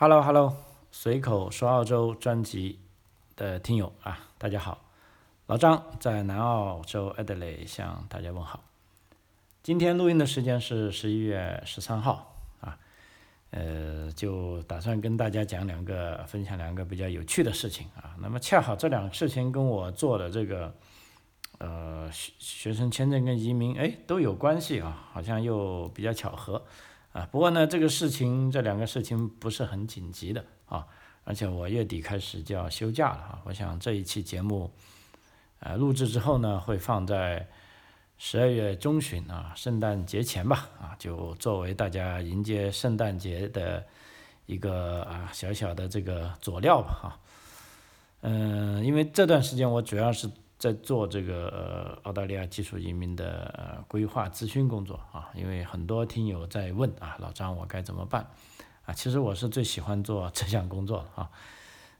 Hello Hello，随口说澳洲专辑的听友啊，大家好，老张在南澳洲 Adelaide 向大家问好。今天录音的时间是十一月十三号啊，呃，就打算跟大家讲两个，分享两个比较有趣的事情啊。那么恰好这两个事情跟我做的这个呃学学生签证跟移民哎都有关系啊，好像又比较巧合。啊，不过呢，这个事情这两个事情不是很紧急的啊，而且我月底开始就要休假了啊。我想这一期节目，呃，录制之后呢，会放在十二月中旬啊，圣诞节前吧啊，就作为大家迎接圣诞节的一个啊小小的这个佐料吧哈。嗯，因为这段时间我主要是。在做这个澳大利亚技术移民的呃规划咨询工作啊，因为很多听友在问啊，老张我该怎么办啊？其实我是最喜欢做这项工作啊，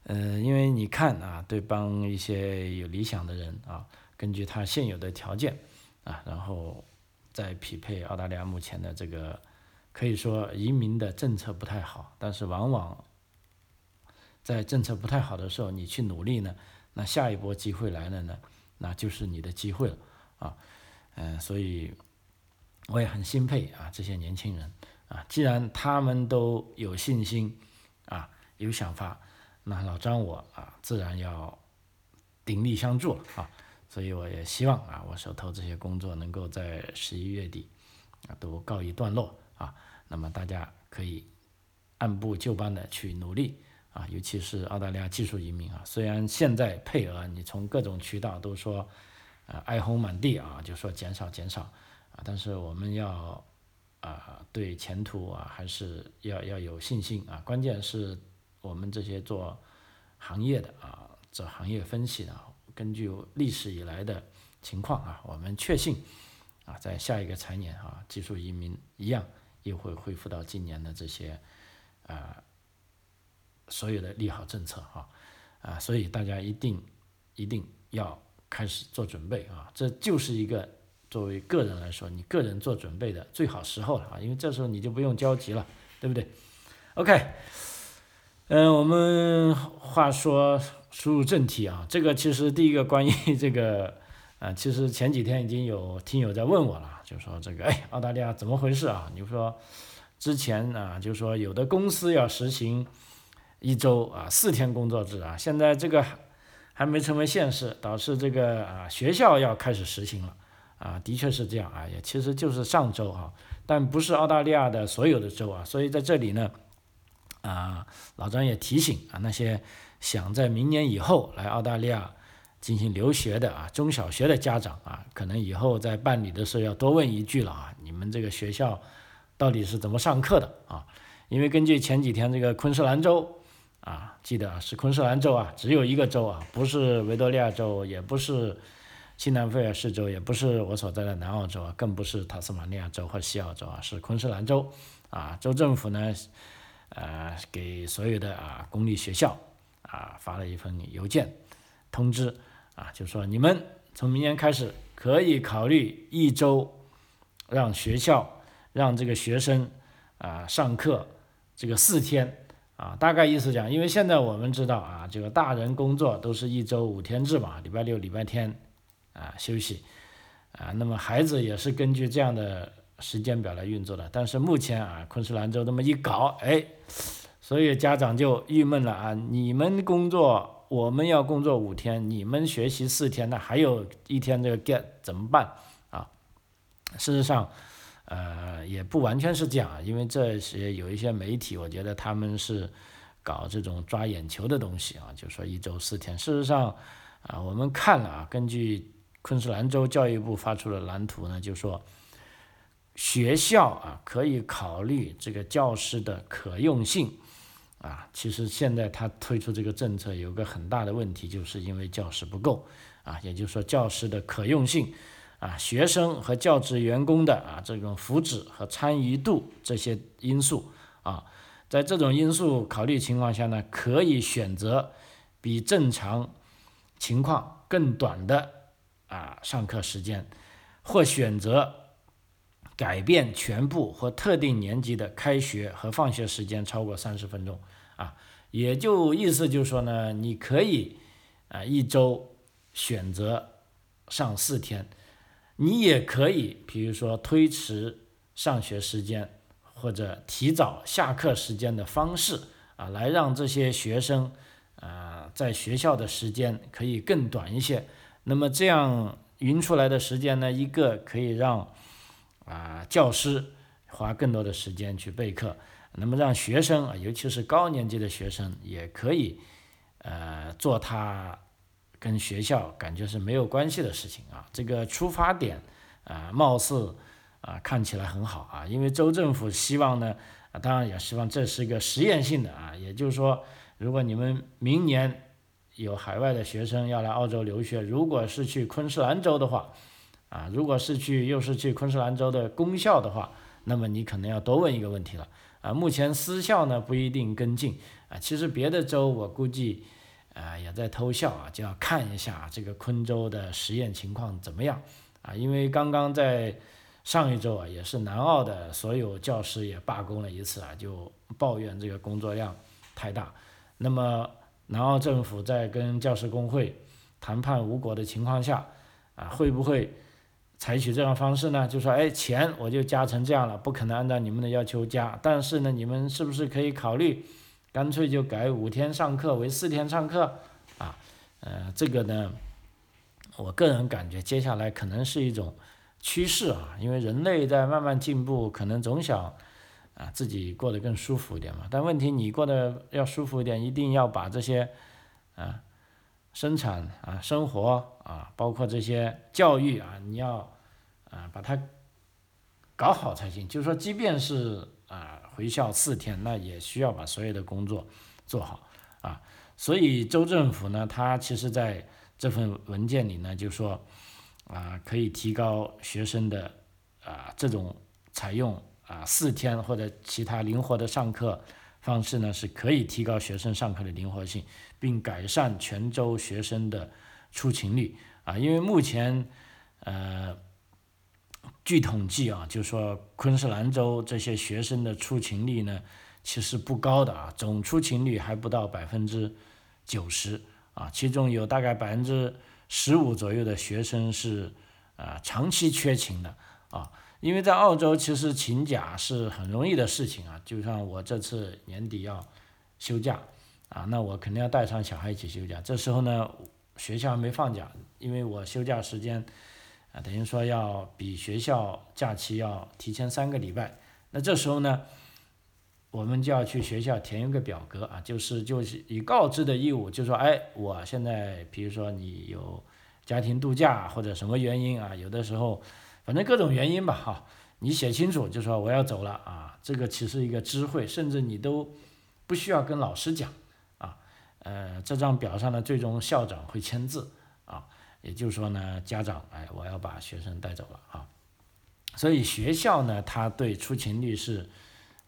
嗯，因为你看啊，对帮一些有理想的人啊，根据他现有的条件啊，然后再匹配澳大利亚目前的这个可以说移民的政策不太好，但是往往在政策不太好的时候，你去努力呢。那下一波机会来了呢，那就是你的机会了啊，嗯，所以我也很钦佩啊这些年轻人啊，既然他们都有信心啊有想法，那老张我啊自然要鼎力相助啊，所以我也希望啊我手头这些工作能够在十一月底啊都告一段落啊，那么大家可以按部就班的去努力。啊，尤其是澳大利亚技术移民啊，虽然现在配额你从各种渠道都说，呃，哀鸿满地啊，就说减少减少啊，但是我们要啊，对前途啊，还是要要有信心啊。关键是我们这些做行业的啊，做行业分析的，根据历史以来的情况啊，我们确信啊，在下一个财年啊，技术移民一样又会恢复到今年的这些啊。所有的利好政策啊，啊，所以大家一定一定要开始做准备啊，这就是一个作为个人来说，你个人做准备的最好时候了啊，因为这时候你就不用焦急了，对不对？OK，嗯，我们话说输入正题啊，这个其实第一个关于这个啊，其实前几天已经有听友在问我了，就说这个哎，澳大利亚怎么回事啊？你说之前啊，就说有的公司要实行。一周啊，四天工作制啊，现在这个还没成为现实，导致这个啊学校要开始实行了啊，的确是这样啊，也其实就是上周啊，但不是澳大利亚的所有的州啊，所以在这里呢，啊老张也提醒啊那些想在明年以后来澳大利亚进行留学的啊中小学的家长啊，可能以后在办理的时候要多问一句了啊，你们这个学校到底是怎么上课的啊？因为根据前几天这个昆士兰州。啊，记得啊，是昆士兰州啊，只有一个州啊，不是维多利亚州，也不是新南威尔士州，也不是我所在的南澳州啊，更不是塔斯马尼亚州或西澳州啊，是昆士兰州啊。州政府呢，呃，给所有的啊公立学校啊发了一份邮件通知啊，就说你们从明年开始可以考虑一周让学校让这个学生啊上课这个四天。啊，大概意思讲，因为现在我们知道啊，这个大人工作都是一周五天制嘛，礼拜六、礼拜天啊休息啊，那么孩子也是根据这样的时间表来运作的。但是目前啊，昆士兰州这么一搞，哎，所以家长就郁闷了啊，你们工作，我们要工作五天，你们学习四天，那还有一天这个 get 怎么办啊？事实上。呃，也不完全是这样，因为这些有一些媒体，我觉得他们是搞这种抓眼球的东西啊，就说一周四天。事实上，啊，我们看了啊，根据昆士兰州教育部发出的蓝图呢，就说学校啊可以考虑这个教师的可用性啊。其实现在他推出这个政策有个很大的问题，就是因为教师不够啊，也就是说教师的可用性。啊，学生和教职员工的啊这种福祉和参与度这些因素啊，在这种因素考虑情况下呢，可以选择比正常情况更短的啊上课时间，或选择改变全部或特定年级的开学和放学时间超过三十分钟啊，也就意思就是说呢，你可以啊一周选择上四天，你也可以比如说推迟上学时间或者提早下课时间的方式啊，来让这些学生啊在学校的时间可以更短一些。那么这样匀出来的时间呢，一个可以让啊教师花更多的时间去备课，那么让学生啊，尤其是高年级的学生也可以呃做他跟学校感觉是没有关系的事情啊。这个出发点啊，貌似啊看起来很好啊，因为州政府希望呢，啊当然也希望这是一个实验性的啊，也就是说，如果你们明年。有海外的学生要来澳洲留学，如果是去昆士兰州的话，啊，如果是去又是去昆士兰州的公校的话，那么你可能要多问一个问题了，啊，目前私校呢不一定跟进，啊，其实别的州我估计，啊也在偷笑啊，就要看一下这个昆州的实验情况怎么样，啊，因为刚刚在上一周啊，也是南澳的所有教师也罢工了一次啊，就抱怨这个工作量太大，那么。南澳政府在跟教师工会谈判无果的情况下，啊，会不会采取这样方式呢？就说，哎，钱我就加成这样了，不可能按照你们的要求加，但是呢，你们是不是可以考虑，干脆就改五天上课为四天上课？啊，呃，这个呢，我个人感觉接下来可能是一种趋势啊，因为人类在慢慢进步，可能总想。啊，自己过得更舒服一点嘛。但问题你过得要舒服一点，一定要把这些，啊，生产啊、生活啊，包括这些教育啊，你要啊把它搞好才行。就是说，即便是啊回校四天，那也需要把所有的工作做好啊。所以州政府呢，它其实在这份文件里呢，就说啊可以提高学生的啊这种采用。啊，四天或者其他灵活的上课方式呢，是可以提高学生上课的灵活性，并改善全州学生的出勤率啊。因为目前，呃，据统计啊，就说昆士兰州这些学生的出勤率呢，其实不高的啊，总出勤率还不到百分之九十啊，其中有大概百分之十五左右的学生是啊长期缺勤的啊。因为在澳洲，其实请假是很容易的事情啊。就像我这次年底要休假啊，那我肯定要带上小孩一起休假。这时候呢，学校还没放假，因为我休假时间啊，等于说要比学校假期要提前三个礼拜。那这时候呢，我们就要去学校填一个表格啊，就是就是以告知的义务，就说哎，我现在比如说你有家庭度假或者什么原因啊，有的时候。反正各种原因吧，哈，你写清楚，就说我要走了啊，这个其实一个知会，甚至你都不需要跟老师讲啊，呃，这张表上呢，最终校长会签字，也就是说呢，家长，哎，我要把学生带走了啊，所以学校呢，他对出勤率是，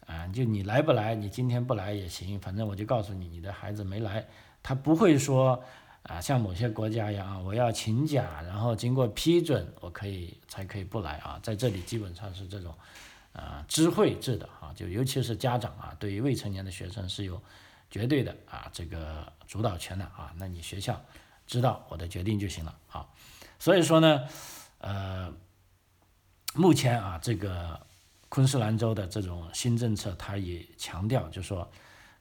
啊，就你来不来，你今天不来也行，反正我就告诉你，你的孩子没来，他不会说。啊，像某些国家一样，我要请假，然后经过批准，我可以才可以不来啊。在这里基本上是这种，啊，知会制的啊，就尤其是家长啊，对于未成年的学生是有绝对的啊这个主导权的啊。那你学校知道我的决定就行了啊。所以说呢，呃，目前啊，这个昆士兰州的这种新政策，它也强调，就说。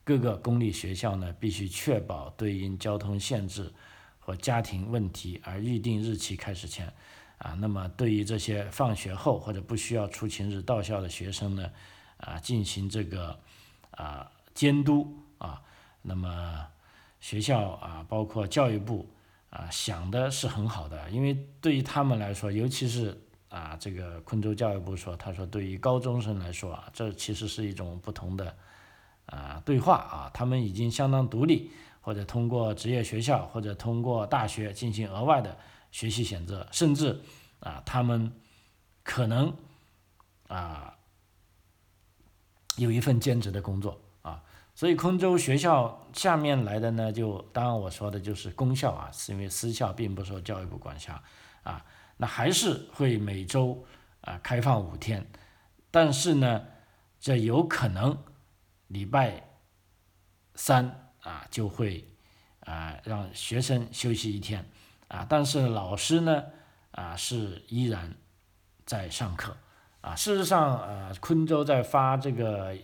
各个公立学校呢，必须确保对应交通限制和家庭问题而预定日期开始前，啊，那么对于这些放学后或者不需要出勤日到校的学生呢，啊，进行这个啊监督啊，那么学校啊，包括教育部啊，想的是很好的，因为对于他们来说，尤其是啊，这个昆州教育部说，他说对于高中生来说啊，这其实是一种不同的。啊，对话啊，他们已经相当独立，或者通过职业学校，或者通过大学进行额外的学习选择，甚至啊，他们可能啊有一份兼职的工作，所以昆州学校下面来的呢，就当然我说的就是公校啊，是因为私校并不受教育部管辖啊，那还是会每周啊开放五天，但是呢，这有可能。礼拜三啊就会啊让学生休息一天啊，但是老师呢啊是依然在上课啊。事实上呃，昆州在发这个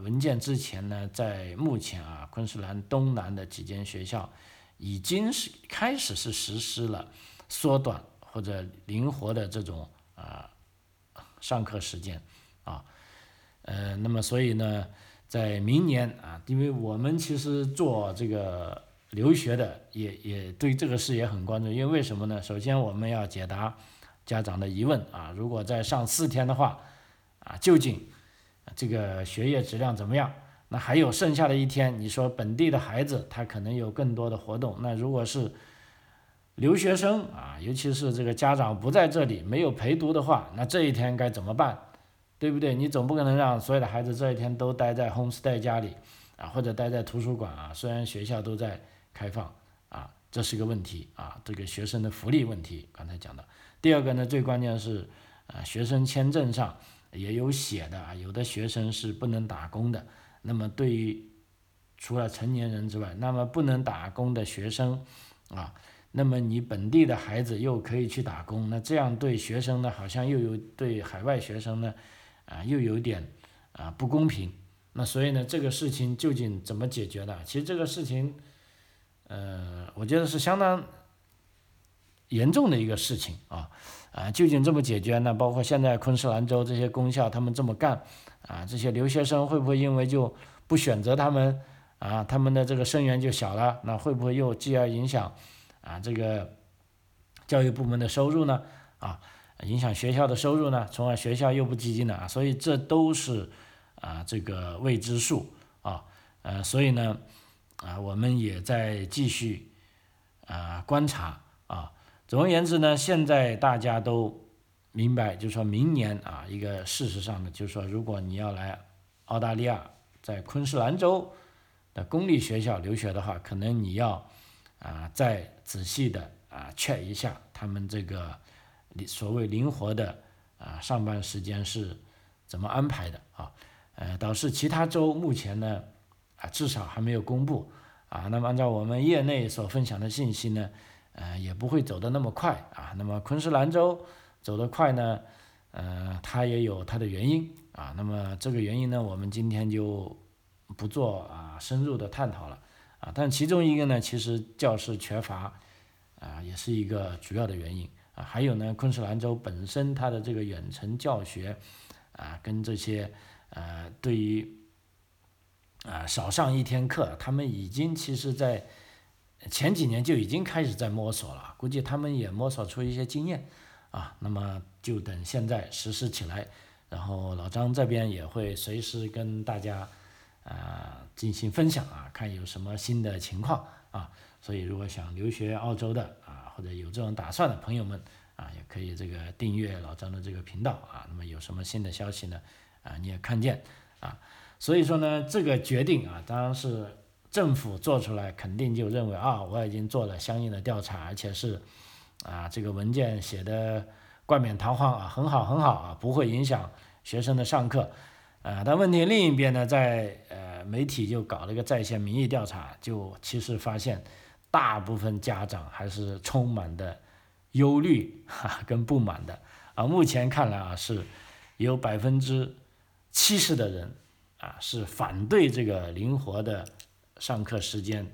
文件之前呢，在目前啊昆士兰东南的几间学校已经是开始是实施了缩短或者灵活的这种啊上课时间啊。呃，那么所以呢，在明年啊，因为我们其实做这个留学的，也也对这个事也很关注。因为为什么呢？首先我们要解答家长的疑问啊，如果再上四天的话，啊，究竟这个学业质量怎么样？那还有剩下的一天，你说本地的孩子他可能有更多的活动，那如果是留学生啊，尤其是这个家长不在这里，没有陪读的话，那这一天该怎么办？对不对？你总不可能让所有的孩子这一天都待在 homestay 家里，啊，或者待在图书馆啊。虽然学校都在开放，啊，这是个问题啊，这个学生的福利问题。刚才讲的，第二个呢，最关键是，啊，学生签证上也有写的啊，有的学生是不能打工的。那么对于除了成年人之外，那么不能打工的学生，啊，那么你本地的孩子又可以去打工，那这样对学生呢，好像又有对海外学生呢。啊，又有点啊不公平，那所以呢，这个事情究竟怎么解决呢？其实这个事情，呃，我觉得是相当严重的一个事情啊啊，究竟这么解决呢？包括现在昆士兰州这些公校他们这么干啊，这些留学生会不会因为就不选择他们啊，他们的这个生源就小了？那会不会又继而影响啊这个教育部门的收入呢？啊？影响学校的收入呢，从而学校又不积极呢，所以这都是啊这个未知数啊，呃，所以呢啊我们也在继续啊观察。总而言之呢，现在大家都明白，就是说明年啊一个事实上呢，就是说如果你要来澳大利亚，在昆士兰州的公立学校留学的话，可能你要啊再仔细的啊 check 一下他们这个。所谓灵活的啊上班时间是怎么安排的啊？呃，导致其他州目前呢啊至少还没有公布啊。那么按照我们业内所分享的信息呢，呃也不会走得那么快啊。那么昆士兰州走得快呢，呃它也有它的原因啊。那么这个原因呢，我们今天就不做啊深入的探讨了啊。但其中一个呢，其实教师缺乏啊也是一个主要的原因。啊，还有呢，昆士兰州本身它的这个远程教学，啊，跟这些呃，对于啊少上一天课，他们已经其实在前几年就已经开始在摸索了，估计他们也摸索出一些经验，啊，那么就等现在实施起来，然后老张这边也会随时跟大家啊进行分享啊，看有什么新的情况啊，所以如果想留学澳洲的啊。或者有这种打算的朋友们啊，也可以这个订阅老张的这个频道啊。那么有什么新的消息呢？啊，你也看见啊。所以说呢，这个决定啊，当然是政府做出来，肯定就认为啊，我已经做了相应的调查，而且是啊，这个文件写的冠冕堂皇啊，很好很好啊，不会影响学生的上课。啊，但问题另一边呢，在呃媒体就搞了个在线民意调查，就其实发现。大部分家长还是充满的忧虑哈跟不满的啊，目前看来啊是有百分之七十的人啊是反对这个灵活的上课时间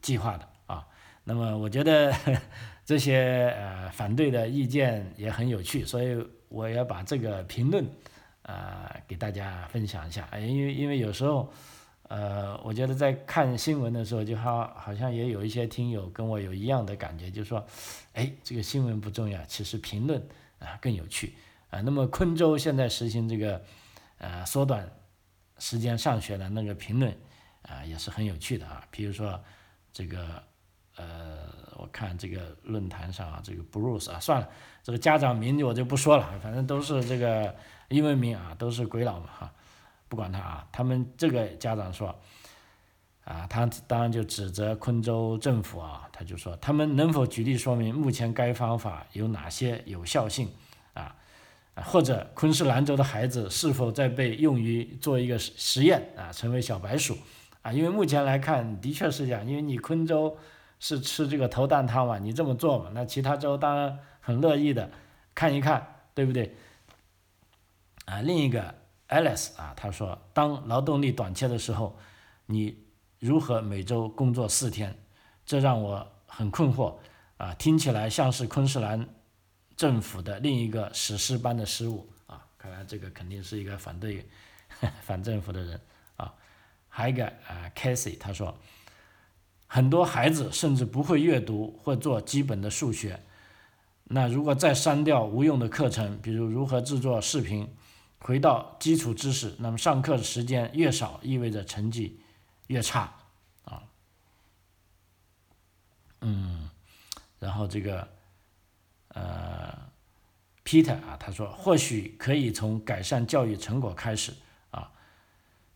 计划的啊。那么我觉得 这些呃反对的意见也很有趣，所以我要把这个评论啊给大家分享一下，因为因为有时候。呃，我觉得在看新闻的时候，就好好像也有一些听友跟我有一样的感觉，就是说，哎，这个新闻不重要，其实评论啊更有趣啊。那么昆州现在实行这个呃缩短时间上学的那个评论啊，也是很有趣的啊。比如说这个呃，我看这个论坛上啊，这个 Bruce 啊，算了，这个家长名我就不说了，反正都是这个英文名啊，都是鬼佬嘛哈。不管他啊，他们这个家长说，啊，他当然就指责昆州政府啊，他就说他们能否举例说明目前该方法有哪些有效性啊？或者昆士兰州的孩子是否在被用于做一个实实验啊，成为小白鼠啊，因为目前来看的确是这样，因为你昆州是吃这个头啖汤嘛，你这么做嘛，那其他州当然很乐意的看一看，对不对？啊，另一个 Alice 啊，他说，当劳动力短缺的时候，你如何每周工作四天？这让我很困惑啊，听起来像是昆士兰政府的另一个史诗般的失误啊，看来这个肯定是一个反对 反政府的人。还有一个啊 c a s e y 他说，很多孩子甚至不会阅读或做基本的数学，那如果再删掉无用的课程，比如如何制作视频。回到基础知识，那么上课的时间越少，意味着成绩越差啊。嗯，然后这个呃，Peter 啊，他说或许可以从改善教育成果开始。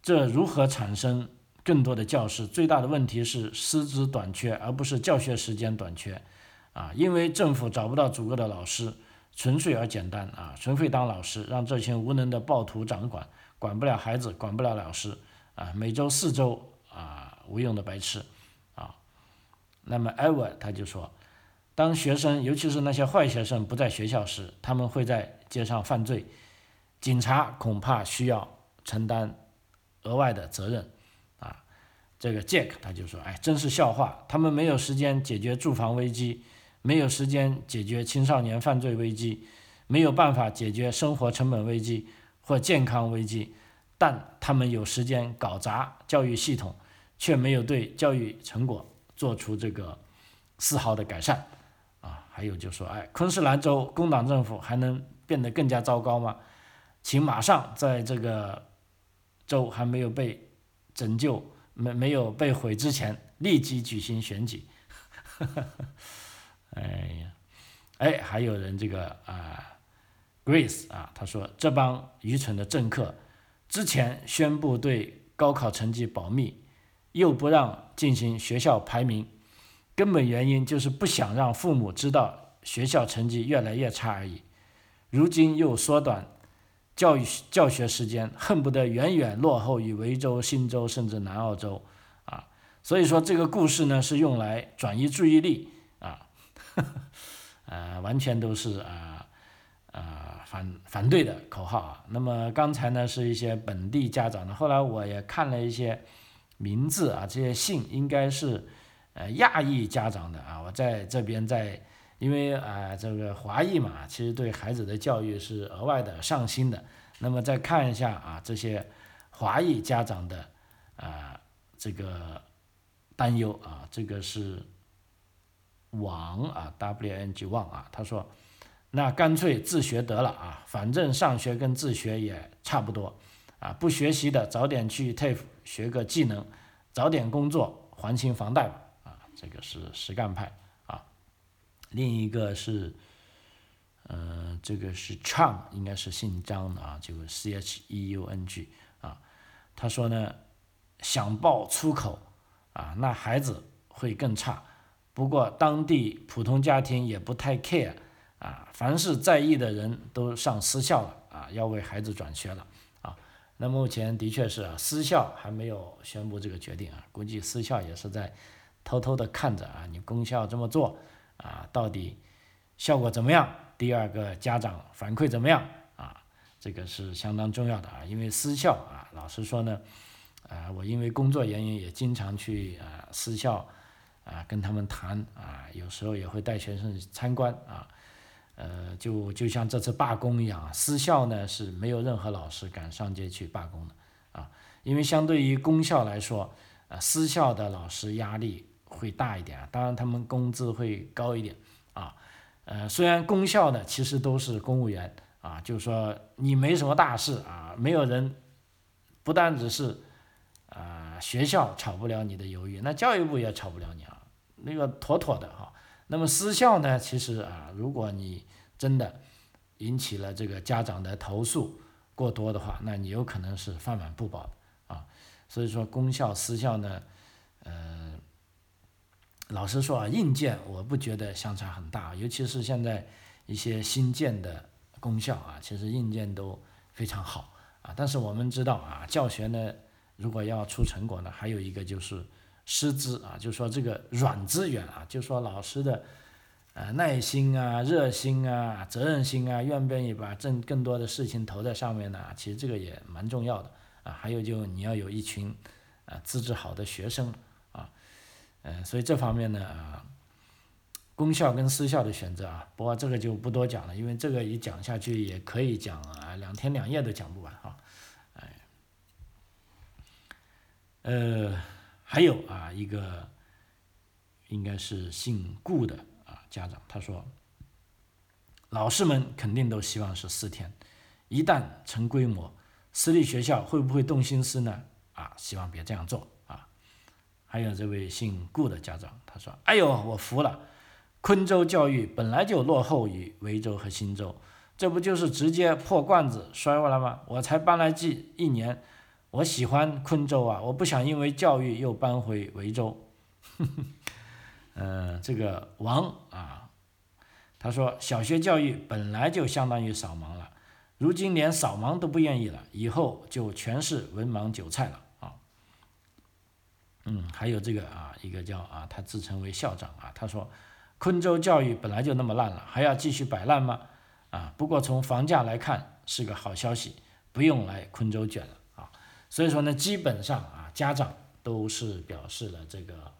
这如何产生更多的教师？最大的问题是师资短缺，而不是教学时间短缺啊，因为政府找不到足够的老师。纯粹而简单啊！纯粹当老师，让这群无能的暴徒掌管，管不了孩子，管不了老师啊！每周四周啊，无用的白痴啊！那么艾 r 他就说，当学生，尤其是那些坏学生不在学校时，他们会在街上犯罪，警察恐怕需要承担额外的责任啊！这个 Jack 他就说，哎，真是笑话！他们没有时间解决住房危机。没有时间解决青少年犯罪危机，没有办法解决生活成本危机或健康危机，但他们有时间搞砸教育系统，却没有对教育成果做出这个丝毫的改善。啊，还有就说，哎，昆士兰州工党政府还能变得更加糟糕吗？请马上在这个州还没有被拯救、没没有被毁之前，立即举行选举。哎呀，哎，还有人这个啊，Grace 啊，他说这帮愚蠢的政客之前宣布对高考成绩保密，又不让进行学校排名，根本原因就是不想让父母知道学校成绩越来越差而已。如今又缩短教育教学时间，恨不得远远落后于维州、新州甚至南澳州啊。所以说这个故事呢是用来转移注意力啊。呃，完全都是啊啊反反对的口号啊。那么刚才呢是一些本地家长的，后来我也看了一些名字啊，这些信应该是呃亚裔家长的啊。我在这边在，因为啊这个华裔嘛，其实对孩子的教育是额外的上心的。那么再看一下啊这些华裔家长的啊这个担忧啊，这个是。王啊，W N G 王啊，他说，那干脆自学得了啊，反正上学跟自学也差不多啊，不学习的早点去 TAFE 学个技能，早点工作还清房贷吧啊，这个是实干派。另一个是，呃，这个是 Chang，应该是姓张的啊，就 C H E U N G 啊，他说呢，想爆粗口啊，那孩子会更差。不过当地普通家庭也不太 care 啊，凡是在意的人都上私校了啊，要为孩子转学了啊。那目前的确是啊，私校还没有宣布这个决定啊，估计私校也是在偷偷的看着啊，你公校这么做啊，到底效果怎么样？第二个家长反馈怎么样啊？这个是相当重要的啊，因为私校啊，老实说呢，啊，我因为工作原因也经常去啊私校。啊，跟他们谈啊，有时候也会带学生参观啊，呃，就就像这次罢工一样，私校呢是没有任何老师敢上街去罢工的啊，因为相对于公校来说，啊，私校的老师压力会大一点啊，当然他们工资会高一点啊，呃，虽然公校的其实都是公务员啊，就是说你没什么大事啊，没有人，不单只是。啊，学校炒不了你的鱿鱼，那教育部也炒不了你啊，那个妥妥的哈。那么私校呢，其实啊，如果你真的引起了这个家长的投诉过多的话，那你有可能是饭碗不保啊。所以说，公校私校呢，呃，老实说啊，硬件我不觉得相差很大，尤其是现在一些新建的公校啊，其实硬件都非常好啊。但是我们知道啊，教学呢。如果要出成果呢，还有一个就是师资啊，就是说这个软资源啊，就是说老师的呃耐心啊、热心啊、责任心啊，愿不愿意把更更多的事情投在上面呢？其实这个也蛮重要的啊。还有就你要有一群啊资质好的学生啊，嗯，所以这方面呢啊。公校跟私校的选择啊，不过这个就不多讲了，因为这个一讲下去也可以讲啊，两天两夜都讲不完哈。哎，呃，还有啊，一个应该是姓顾的啊家长，他说，老师们肯定都希望是四天，一旦成规模，私立学校会不会动心思呢？啊，希望别这样做。还有这位姓顾的家长，他说，哎呦，我服了。昆州教育本来就落后于维州和新州，这不就是直接破罐子摔过来吗？我才搬来几一年，我喜欢昆州啊，我不想因为教育又搬回维州。呃，这个王啊，他说小学教育本来就相当于扫盲了，如今连扫盲都不愿意了，以后就全是文盲韭菜了。嗯，还有这个啊，一个叫啊，他自称为校长啊，他说。昆州教育本来就那么烂了，还要继续摆烂吗？啊，不过从房价来看是个好消息，不用来昆州卷了啊。所以说呢，基本上啊，家长都是表示了这个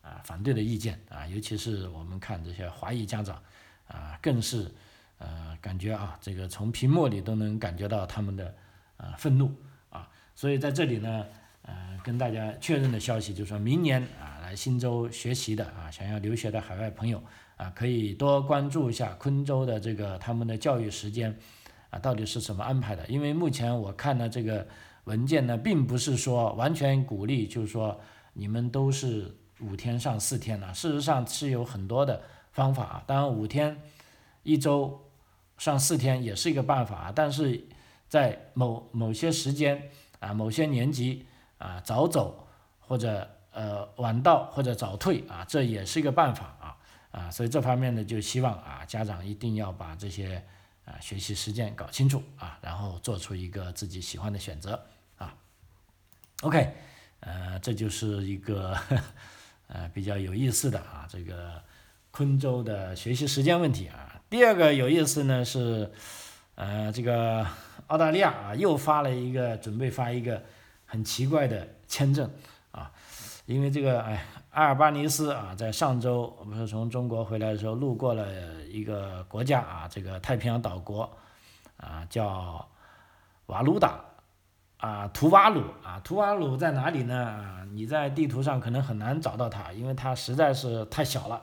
啊反对的意见啊，尤其是我们看这些华裔家长啊，更是呃感觉啊，这个从屏幕里都能感觉到他们的啊愤怒啊。所以在这里呢，呃，跟大家确认的消息就是说明年啊。来新州学习的啊，想要留学的海外朋友啊，可以多关注一下昆州的这个他们的教育时间啊，到底是怎么安排的？因为目前我看了这个文件呢，并不是说完全鼓励，就是说你们都是五天上四天呢。事实上是有很多的方法，当然五天一周上四天也是一个办法，啊但是在某某些时间啊，某些年级啊，早走或者。呃，晚到或者早退啊，这也是一个办法啊啊，所以这方面呢，就希望啊家长一定要把这些啊学习时间搞清楚啊，然后做出一个自己喜欢的选择啊。OK，呃，这就是一个呃比较有意思的啊这个昆州的学习时间问题啊。第二个有意思呢是呃这个澳大利亚啊又发了一个准备发一个很奇怪的签证啊。因为这个，哎，阿尔巴尼斯啊，在上周我们是从中国回来的时候，路过了一个国家啊，这个太平洋岛国，啊，叫瓦鲁达，啊，图瓦鲁啊，图瓦鲁在哪里呢？你在地图上可能很难找到它，因为它实在是太小了，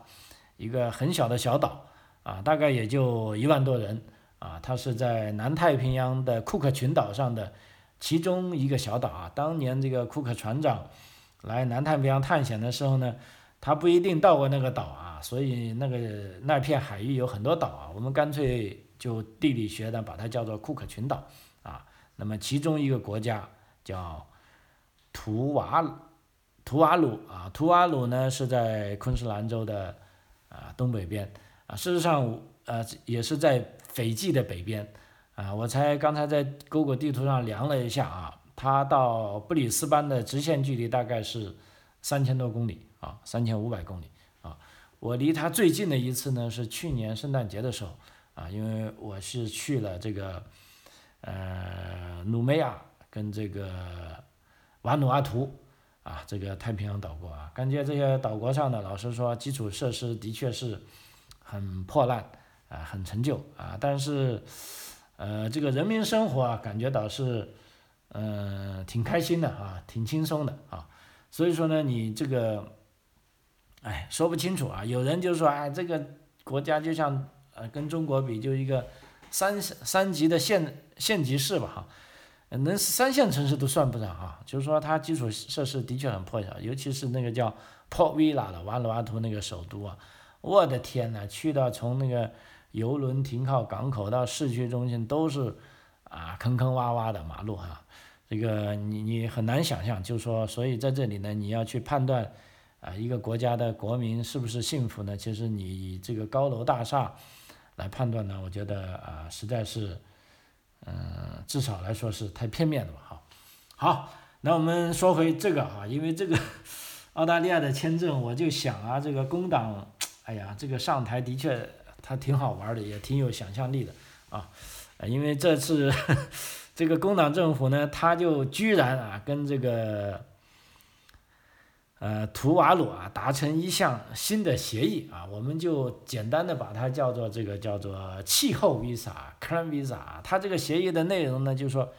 一个很小的小岛，啊，大概也就一万多人，啊，它是在南太平洋的库克群岛上的其中一个小岛啊，当年这个库克船长。来南太平洋探险的时候呢，他不一定到过那个岛啊，所以那个那片海域有很多岛啊，我们干脆就地理学的把它叫做库克群岛啊。那么其中一个国家叫图瓦图瓦鲁啊，图瓦鲁呢是在昆士兰州的啊东北边啊，事实上呃也是在斐济的北边啊，我才刚才在 Google 地图上量了一下啊。它到布里斯班的直线距离大概是三千多公里啊，三千五百公里啊。我离它最近的一次呢是去年圣诞节的时候啊，因为我是去了这个呃努梅亚跟这个瓦努阿图啊，这个太平洋岛国啊，感觉这些岛国上的老实说基础设施的确是很破烂啊，很陈旧啊，但是呃这个人民生活啊，感觉倒是。嗯，挺开心的啊，挺轻松的啊，所以说呢，你这个，哎，说不清楚啊。有人就说，哎，这个国家就像呃，跟中国比，就一个三三级的县县级市吧，哈，能三线城市都算不上啊。就是说，它基础设施的确很破小，尤其是那个叫 Port Vila 的瓦努阿图那个首都啊，我的天呐，去到从那个游轮停靠港口到市区中心都是啊，坑坑洼洼的马路哈。这个你你很难想象，就是说，所以在这里呢，你要去判断，啊，一个国家的国民是不是幸福呢？其实你以这个高楼大厦来判断呢，我觉得啊，实在是，嗯，至少来说是太片面了吧？哈，好，那我们说回这个啊，因为这个澳大利亚的签证，我就想啊，这个工党，哎呀，这个上台的确他挺好玩的，也挺有想象力的啊。因为这次 这个工党政府呢，他就居然啊跟这个呃图瓦鲁啊达成一项新的协议啊，我们就简单的把它叫做这个叫做气候 visa，climate visa。它这个协议的内容呢，就是说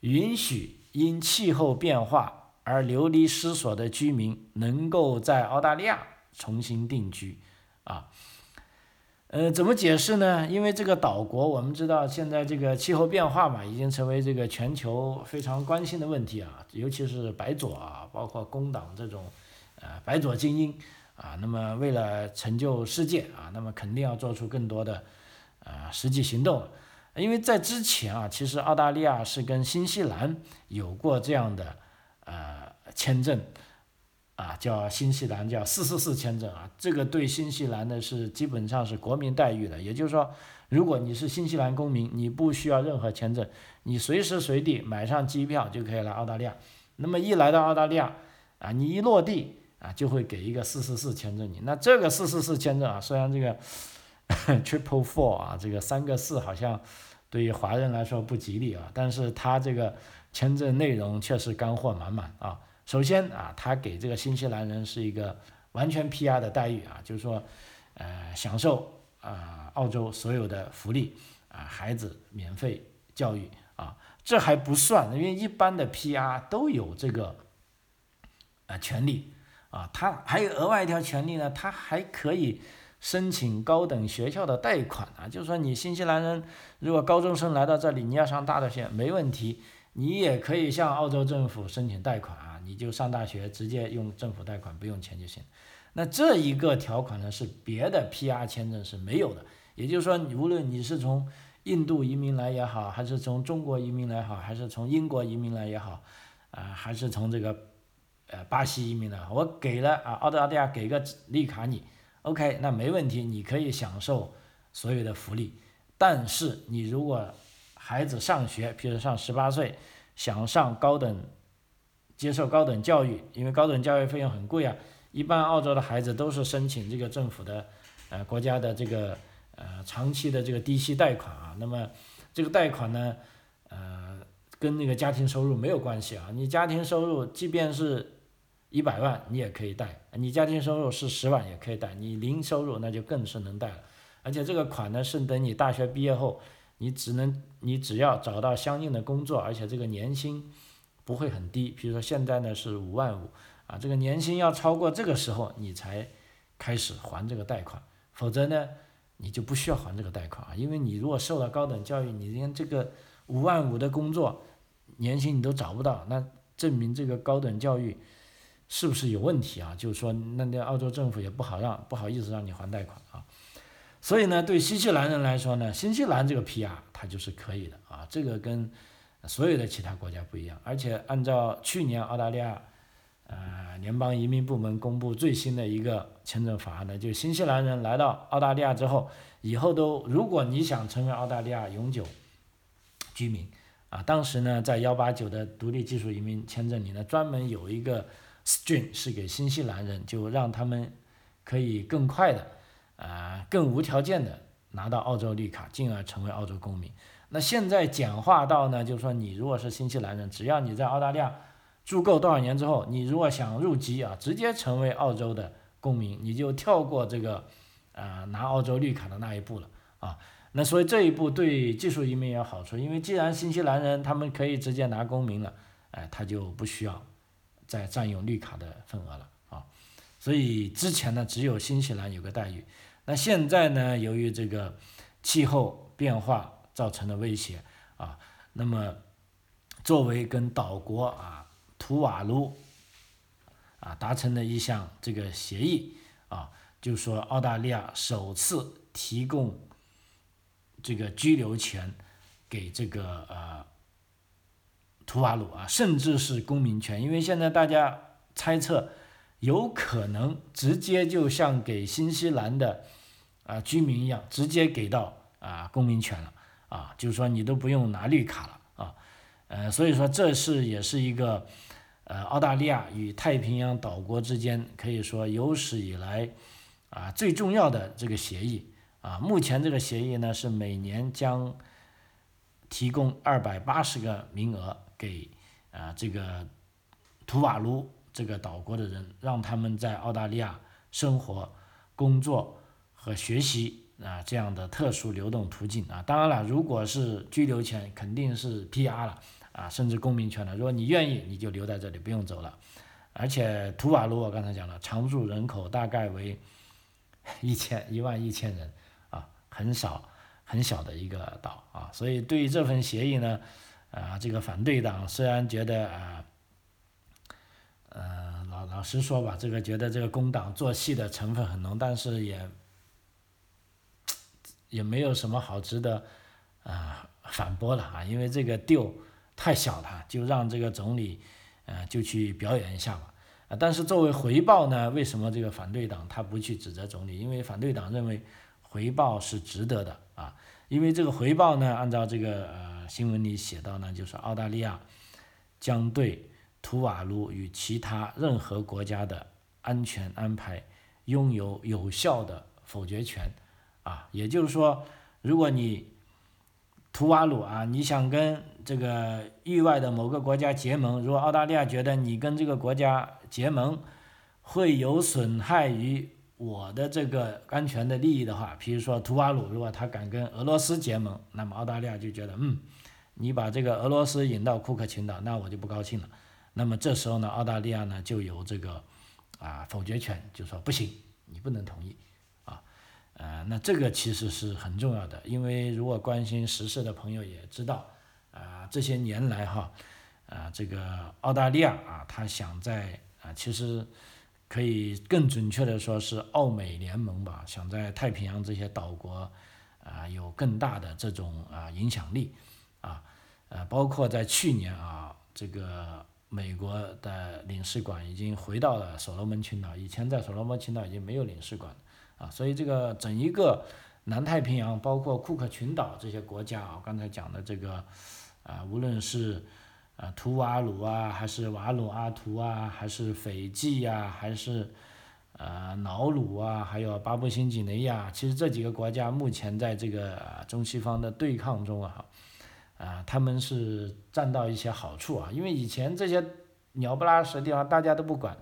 允许因气候变化而流离失所的居民能够在澳大利亚重新定居啊。呃，怎么解释呢？因为这个岛国，我们知道现在这个气候变化嘛，已经成为这个全球非常关心的问题啊，尤其是白左啊，包括工党这种，呃，白左精英啊，那么为了成就世界啊，那么肯定要做出更多的，呃，实际行动。因为在之前啊，其实澳大利亚是跟新西兰有过这样的，呃，签证。啊，叫新西兰叫四四四签证啊，这个对新西兰的是基本上是国民待遇的，也就是说，如果你是新西兰公民，你不需要任何签证，你随时随地买上机票就可以来澳大利亚。那么一来到澳大利亚啊，你一落地啊，就会给一个四四四签证你。那这个四四四签证啊，虽然这个 triple four 啊，这个三个四好像对于华人来说不吉利啊，但是它这个签证内容确实干货满满啊。首先啊，他给这个新西兰人是一个完全 PR 的待遇啊，就是说，呃，享受啊澳洲所有的福利啊，孩子免费教育啊，这还不算，因为一般的 PR 都有这个呃权利啊，他还有额外一条权利呢，他还可以申请高等学校的贷款啊，就是说你新西兰人如果高中生来到这里，你要上大的学没问题，你也可以向澳洲政府申请贷款啊。你就上大学，直接用政府贷款，不用钱就行。那这一个条款呢，是别的 PR 签证是没有的。也就是说，无论你是从印度移民来也好，还是从中国移民来也好，还是从英国移民来也好，啊，还是从这个呃巴西移民来，我给了啊澳大利亚给个绿卡你，OK，那没问题，你可以享受所有的福利。但是你如果孩子上学，比如上十八岁，想上高等。接受高等教育，因为高等教育费用很贵啊。一般澳洲的孩子都是申请这个政府的，呃，国家的这个呃长期的这个低息贷款啊。那么这个贷款呢，呃，跟那个家庭收入没有关系啊。你家庭收入即便是一百万，你也可以贷；你家庭收入是十万也可以贷。你零收入那就更是能贷了。而且这个款呢是等你大学毕业后，你只能你只要找到相应的工作，而且这个年薪。不会很低，比如说现在呢是五万五，啊，这个年薪要超过这个时候你才开始还这个贷款，否则呢你就不需要还这个贷款啊，因为你如果受了高等教育，你连这个五万五的工作年薪你都找不到，那证明这个高等教育是不是有问题啊？就是说那那澳洲政府也不好让不好意思让你还贷款啊，所以呢对新西兰人来说呢，新西兰这个 PR 它就是可以的啊，这个跟。所有的其他国家不一样，而且按照去年澳大利亚，呃，联邦移民部门公布最新的一个签证法案呢，就新西兰人来到澳大利亚之后，以后都如果你想成为澳大利亚永久居民，啊，当时呢在幺八九的独立技术移民签证里呢，专门有一个 stream 是给新西兰人，就让他们可以更快的，啊，更无条件的拿到澳洲绿卡，进而成为澳洲公民。那现在简化到呢，就是说你如果是新西兰人，只要你在澳大利亚住够多少年之后，你如果想入籍啊，直接成为澳洲的公民，你就跳过这个，呃，拿澳洲绿卡的那一步了啊。那所以这一步对技术移民也有好处，因为既然新西兰人他们可以直接拿公民了，哎，他就不需要再占用绿卡的份额了啊。所以之前呢，只有新西兰有个待遇，那现在呢，由于这个气候变化。造成的威胁啊，那么作为跟岛国啊图瓦卢啊达成的一项这个协议啊，就说澳大利亚首次提供这个居留权给这个呃图瓦卢啊，甚至是公民权，因为现在大家猜测有可能直接就像给新西兰的啊居民一样，直接给到啊公民权了。啊，就是说你都不用拿绿卡了啊，呃，所以说这是也是一个呃，澳大利亚与太平洋岛国之间可以说有史以来啊最重要的这个协议啊。目前这个协议呢是每年将提供二百八十个名额给啊这个图瓦卢这个岛国的人，让他们在澳大利亚生活、工作和学习啊这样的特殊流动途径啊。当然了，如果是居留权，肯定是 PR 了。啊，甚至公民权了。如果你愿意，你就留在这里，不用走了。而且图瓦卢，我刚才讲了，常住人口大概为一千一万一千人，啊，很少很小的一个岛啊。所以对于这份协议呢，啊，这个反对党虽然觉得啊，呃，老老实说吧，这个觉得这个工党做戏的成分很浓，但是也也没有什么好值得啊反驳了啊，因为这个 deal。太小了，就让这个总理，呃，就去表演一下吧。啊，但是作为回报呢，为什么这个反对党他不去指责总理？因为反对党认为回报是值得的啊。因为这个回报呢，按照这个呃新闻里写到呢，就是澳大利亚将对图瓦卢与其他任何国家的安全安排拥有有效的否决权啊。也就是说，如果你图瓦鲁啊，你想跟这个域外的某个国家结盟，如果澳大利亚觉得你跟这个国家结盟会有损害于我的这个安全的利益的话，比如说图瓦鲁如果他敢跟俄罗斯结盟，那么澳大利亚就觉得，嗯，你把这个俄罗斯引到库克群岛，那我就不高兴了。那么这时候呢，澳大利亚呢就有这个啊否决权，就说不行，你不能同意。呃，那这个其实是很重要的，因为如果关心时事的朋友也知道，啊，这些年来哈，啊，这个澳大利亚啊，他想在啊，其实可以更准确的说是澳美联盟吧，想在太平洋这些岛国啊有更大的这种啊影响力，啊，呃，包括在去年啊，这个美国的领事馆已经回到了所罗门群岛，以前在所罗门群岛已经没有领事馆。啊，所以这个整一个南太平洋，包括库克群岛这些国家啊，刚才讲的这个啊，无论是啊图瓦卢啊，还是瓦努阿图啊，还是斐济呀，还是呃瑙鲁啊，还有巴布新几内亚，其实这几个国家目前在这个中西方的对抗中啊，啊他们是占到一些好处啊，因为以前这些鸟不拉屎的地方大家都不管，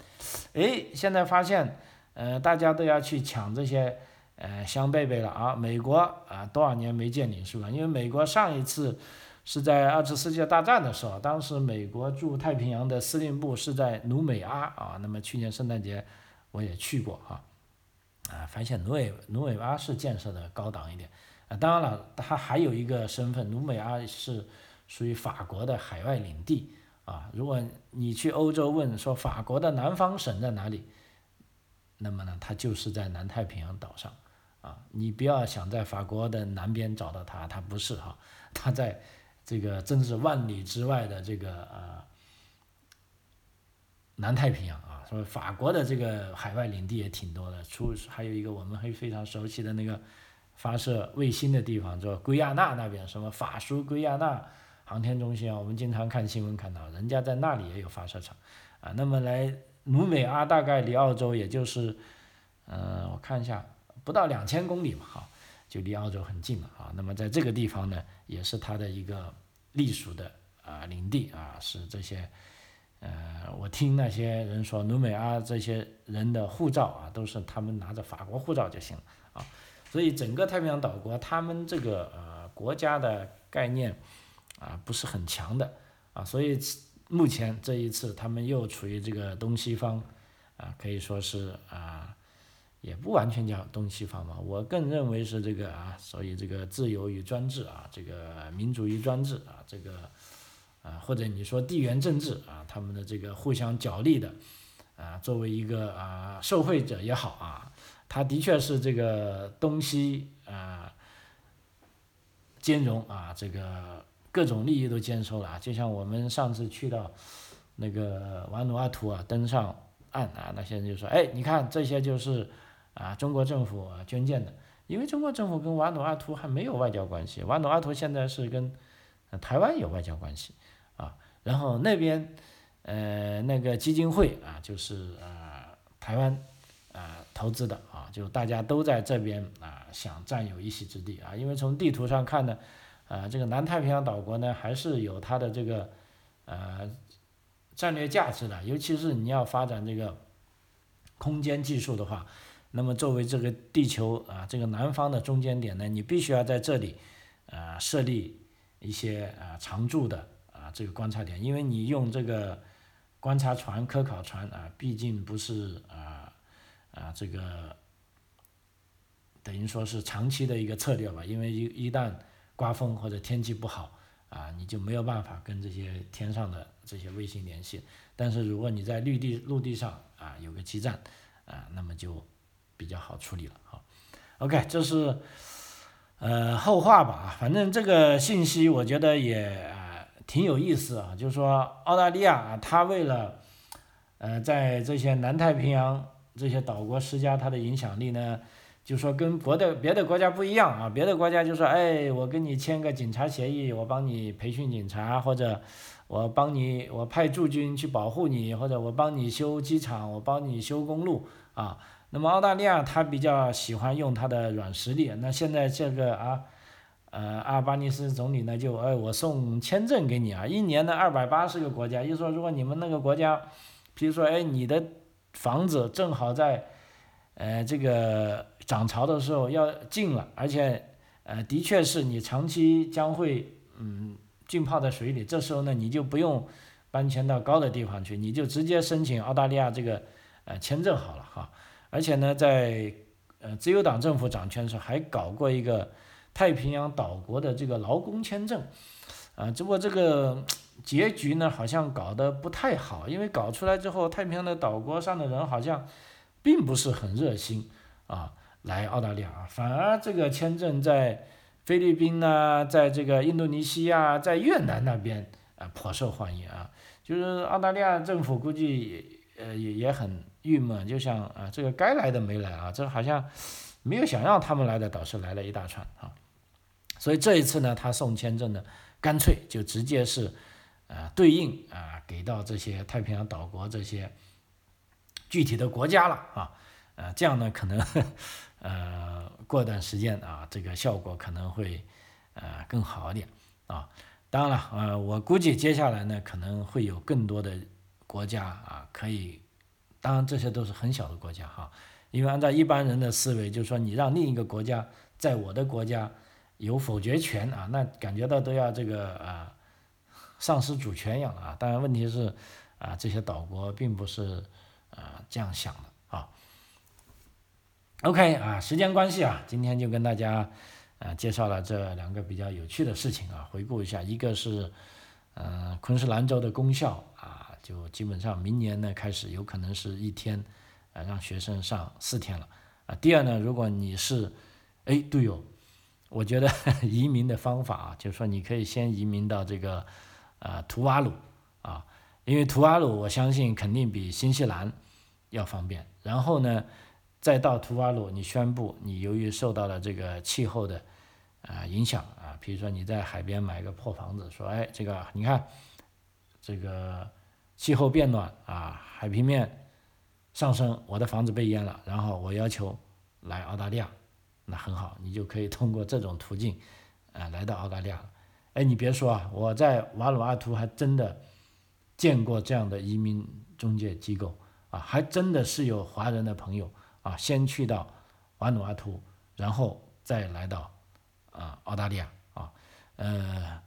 哎，现在发现。呃，大家都要去抢这些呃香贝贝了啊！美国啊，多少年没见领事了？因为美国上一次是在二次世界大战的时候，当时美国驻太平洋的司令部是在努美阿啊。那么去年圣诞节我也去过哈，啊，发现努美努美阿是建设的高档一点啊。当然了，它还有一个身份，努美阿是属于法国的海外领地啊。如果你去欧洲问说法国的南方省在哪里？那么呢，它就是在南太平洋岛上，啊，你不要想在法国的南边找到它，它不是哈，它在这个真是万里之外的这个呃南太平洋啊，所以法国的这个海外领地也挺多的，出还有一个我们会非常熟悉的那个发射卫星的地方，叫圭亚那那边，什么法属圭亚那航天中心啊，我们经常看新闻看到，人家在那里也有发射场，啊，那么来。努美阿大概离澳洲也就是，呃，我看一下，不到两千公里嘛，哈，就离澳洲很近了啊。那么在这个地方呢，也是它的一个隶属的啊领地啊，是这些，呃，我听那些人说，努美阿这些人的护照啊，都是他们拿着法国护照就行了啊。所以整个太平洋岛国，他们这个呃国家的概念啊不是很强的啊，所以。目前这一次，他们又处于这个东西方，啊，可以说是啊，也不完全叫东西方嘛。我更认为是这个啊，所以这个自由与专制啊，这个民主与专制啊，这个啊，或者你说地缘政治啊，他们的这个互相角力的啊，作为一个啊受惠者也好啊，他的确是这个东西啊兼容啊，这个。各种利益都兼收了啊！就像我们上次去到那个瓦努阿图啊，登上岸啊，那些人就说：“哎，你看这些就是啊，中国政府啊捐建的。”因为中国政府跟瓦努阿图还没有外交关系，瓦努阿图现在是跟台湾有外交关系啊。然后那边呃那个基金会啊，就是呃台湾啊投资的啊，就大家都在这边啊想占有一席之地啊，因为从地图上看呢，啊这个南太平洋岛国呢还是有它的这个呃战略价值的，尤其是你要发展这个空间技术的话。那么作为这个地球啊，这个南方的中间点呢，你必须要在这里，啊设立一些啊常驻的啊这个观察点，因为你用这个观察船、科考船啊，毕竟不是啊啊这个等于说是长期的一个策略吧，因为一一旦刮风或者天气不好啊，你就没有办法跟这些天上的这些卫星联系。但是如果你在绿地陆地上啊有个基站啊，那么就比较好处理了哈，OK，这是呃后话吧。啊，反正这个信息我觉得也挺有意思啊，就是说澳大利亚啊，它为了呃在这些南太平洋这些岛国施加它的影响力呢，就说跟别的别的国家不一样啊，别的国家就说哎，我跟你签个警察协议，我帮你培训警察，或者我帮你我派驻军去保护你，或者我帮你修机场，我帮你修公路啊。那么澳大利亚他比较喜欢用他的软实力，那现在这个啊，呃，阿尔巴尼斯总理呢就，哎，我送签证给你啊，一年呢二百八十个国家，就说如果你们那个国家，比如说，哎，你的房子正好在，呃，这个涨潮的时候要进了，而且，呃，的确是你长期将会，嗯，浸泡在水里，这时候呢你就不用搬迁到高的地方去，你就直接申请澳大利亚这个，呃，签证好了哈。而且呢，在呃自由党政府掌权的时候，还搞过一个太平洋岛国的这个劳工签证，啊，只不过这个结局呢，好像搞得不太好，因为搞出来之后，太平洋的岛国上的人好像并不是很热心啊，来澳大利亚啊，反而这个签证在菲律宾呢，在这个印度尼西亚，在越南那边啊颇受欢迎啊，就是澳大利亚政府估计呃也也很。郁闷，就像啊，这个该来的没来啊，这好像没有想让他们来的，倒是来了一大串啊。所以这一次呢，他送签证呢，干脆就直接是啊对应啊给到这些太平洋岛国这些具体的国家了啊，呃，这样呢可能呃过段时间啊，这个效果可能会呃更好一点啊。当然了，呃，我估计接下来呢可能会有更多的国家啊可以。当然，这些都是很小的国家哈，因为按照一般人的思维，就是说你让另一个国家在我的国家有否决权啊，那感觉到都要这个啊丧失主权一样啊。当然，问题是啊，这些岛国并不是啊这样想的啊。OK 啊，时间关系啊，今天就跟大家啊介绍了这两个比较有趣的事情啊，回顾一下，一个是嗯昆士兰州的功效啊。就基本上明年呢开始有可能是一天，啊让学生上四天了，啊第二呢如果你是，哎队友，我觉得 移民的方法啊，就是说你可以先移民到这个，啊图瓦鲁，因为图瓦鲁我相信肯定比新西兰要方便，然后呢再到图瓦鲁你宣布你由于受到了这个气候的啊影响啊，比如说你在海边买个破房子，说哎这个你看这个。气候变暖啊，海平面上升，我的房子被淹了，然后我要求来澳大利亚，那很好，你就可以通过这种途径，呃，来到澳大利亚。哎，你别说啊，我在瓦努阿图还真的见过这样的移民中介机构啊，还真的是有华人的朋友啊，先去到瓦努阿图，然后再来到啊澳大利亚啊，呃，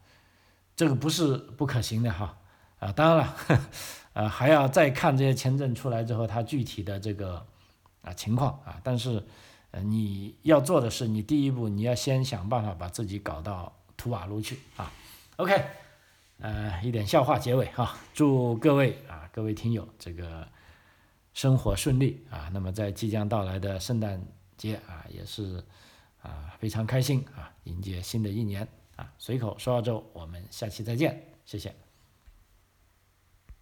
这个不是不可行的哈。啊，当然了，呃，还要再看这些签证出来之后，它具体的这个啊情况啊。但是，呃，你要做的是，你第一步你要先想办法把自己搞到图瓦卢去啊。OK，呃，一点笑话结尾哈，祝各位啊，各位听友这个生活顺利啊。那么在即将到来的圣诞节啊，也是啊非常开心啊，迎接新的一年啊。随口说澳洲，我们下期再见，谢谢。